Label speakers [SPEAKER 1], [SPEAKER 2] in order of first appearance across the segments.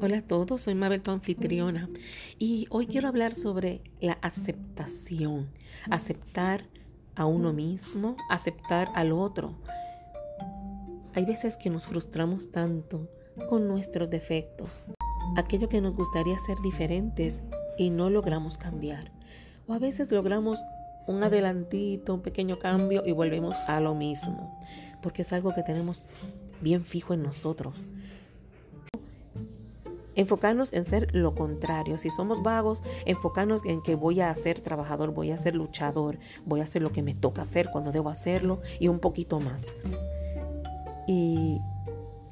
[SPEAKER 1] Hola a todos, soy Mabel, tu anfitriona, y hoy quiero hablar sobre la aceptación. Aceptar a uno mismo, aceptar al otro. Hay veces que nos frustramos tanto con nuestros defectos, aquello que nos gustaría ser diferentes y no logramos cambiar. O a veces logramos un adelantito, un pequeño cambio y volvemos a lo mismo, porque es algo que tenemos bien fijo en nosotros enfocarnos en ser lo contrario. Si somos vagos, enfocarnos en que voy a ser trabajador, voy a ser luchador, voy a hacer lo que me toca hacer cuando debo hacerlo y un poquito más. Y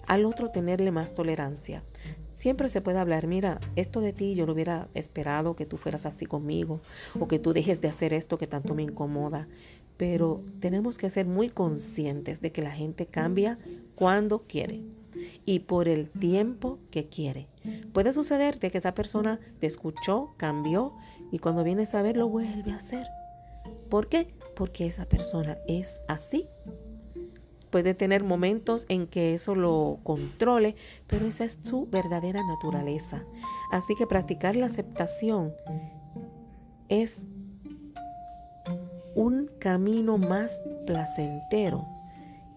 [SPEAKER 1] al otro tenerle más tolerancia. Siempre se puede hablar, mira, esto de ti yo lo hubiera esperado que tú fueras así conmigo o que tú dejes de hacer esto que tanto me incomoda. Pero tenemos que ser muy conscientes de que la gente cambia cuando quiere y por el tiempo que quiere. Puede sucederte que esa persona te escuchó, cambió y cuando vienes a ver lo vuelve a hacer. ¿Por qué? Porque esa persona es así. Puede tener momentos en que eso lo controle, pero esa es su verdadera naturaleza. Así que practicar la aceptación es un camino más placentero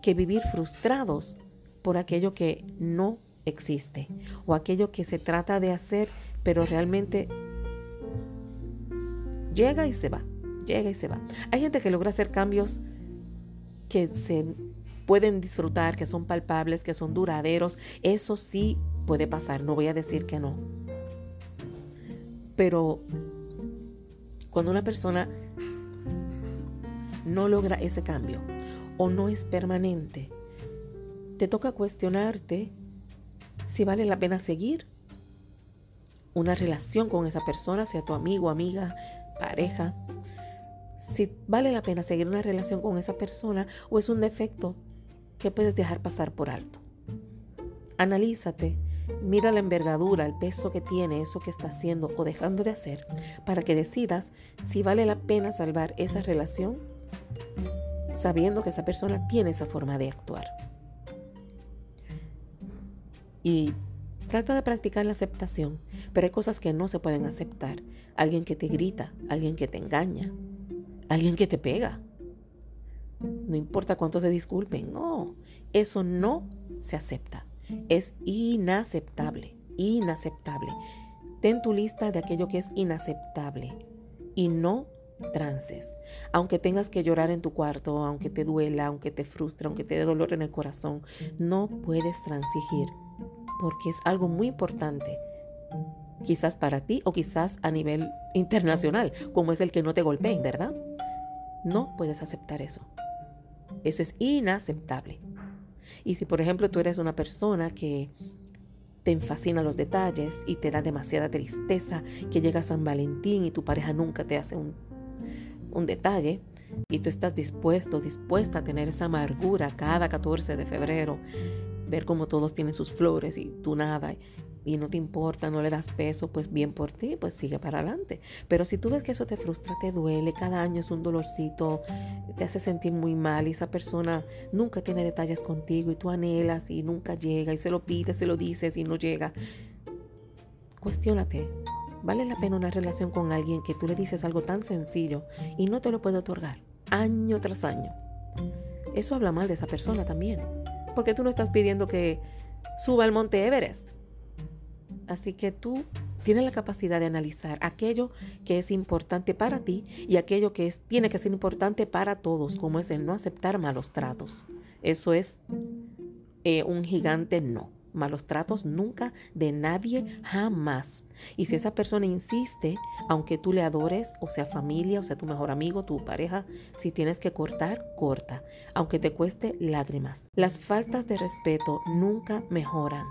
[SPEAKER 1] que vivir frustrados por aquello que no existe o aquello que se trata de hacer, pero realmente llega y se va, llega y se va. Hay gente que logra hacer cambios que se pueden disfrutar, que son palpables, que son duraderos. Eso sí puede pasar, no voy a decir que no. Pero cuando una persona no logra ese cambio o no es permanente, te toca cuestionarte si vale la pena seguir una relación con esa persona, sea tu amigo, amiga, pareja. Si vale la pena seguir una relación con esa persona o es un defecto que puedes dejar pasar por alto. Analízate, mira la envergadura, el peso que tiene eso que está haciendo o dejando de hacer para que decidas si vale la pena salvar esa relación sabiendo que esa persona tiene esa forma de actuar. Y trata de practicar la aceptación, pero hay cosas que no se pueden aceptar. Alguien que te grita, alguien que te engaña, alguien que te pega. No importa cuánto se disculpen, no, eso no se acepta. Es inaceptable, inaceptable. Ten tu lista de aquello que es inaceptable y no trances. Aunque tengas que llorar en tu cuarto, aunque te duela, aunque te frustre, aunque te dé dolor en el corazón, no puedes transigir porque es algo muy importante. Quizás para ti o quizás a nivel internacional, como es el que no te golpeen, ¿verdad? No puedes aceptar eso. Eso es inaceptable. Y si por ejemplo tú eres una persona que te fascina los detalles y te da demasiada tristeza que llega San Valentín y tu pareja nunca te hace un, un detalle y tú estás dispuesto, dispuesta a tener esa amargura cada 14 de febrero ver cómo todos tienen sus flores y tú nada y no te importa, no le das peso, pues bien por ti, pues sigue para adelante. Pero si tú ves que eso te frustra, te duele, cada año es un dolorcito, te hace sentir muy mal y esa persona nunca tiene detalles contigo y tú anhelas y nunca llega y se lo pides, se lo dices y no llega, cuestiónate. ¿Vale la pena una relación con alguien que tú le dices algo tan sencillo y no te lo puede otorgar año tras año? Eso habla mal de esa persona también porque tú no estás pidiendo que suba al monte Everest. Así que tú tienes la capacidad de analizar aquello que es importante para ti y aquello que es, tiene que ser importante para todos, como es el no aceptar malos tratos. Eso es eh, un gigante no malos tratos nunca de nadie jamás. Y si esa persona insiste, aunque tú le adores, o sea familia, o sea tu mejor amigo, tu pareja, si tienes que cortar, corta, aunque te cueste lágrimas. Las faltas de respeto nunca mejoran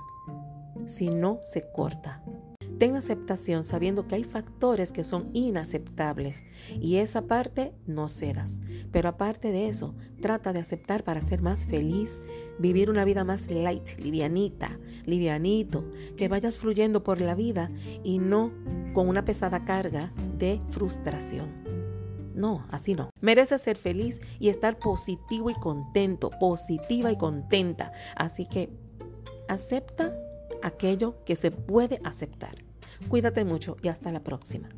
[SPEAKER 1] si no se corta. Ten aceptación sabiendo que hay factores que son inaceptables y esa parte no cedas. Pero aparte de eso, trata de aceptar para ser más feliz, vivir una vida más light, livianita, livianito, que vayas fluyendo por la vida y no con una pesada carga de frustración. No, así no. Mereces ser feliz y estar positivo y contento, positiva y contenta. Así que acepta aquello que se puede aceptar. Cuídate mucho y hasta la próxima.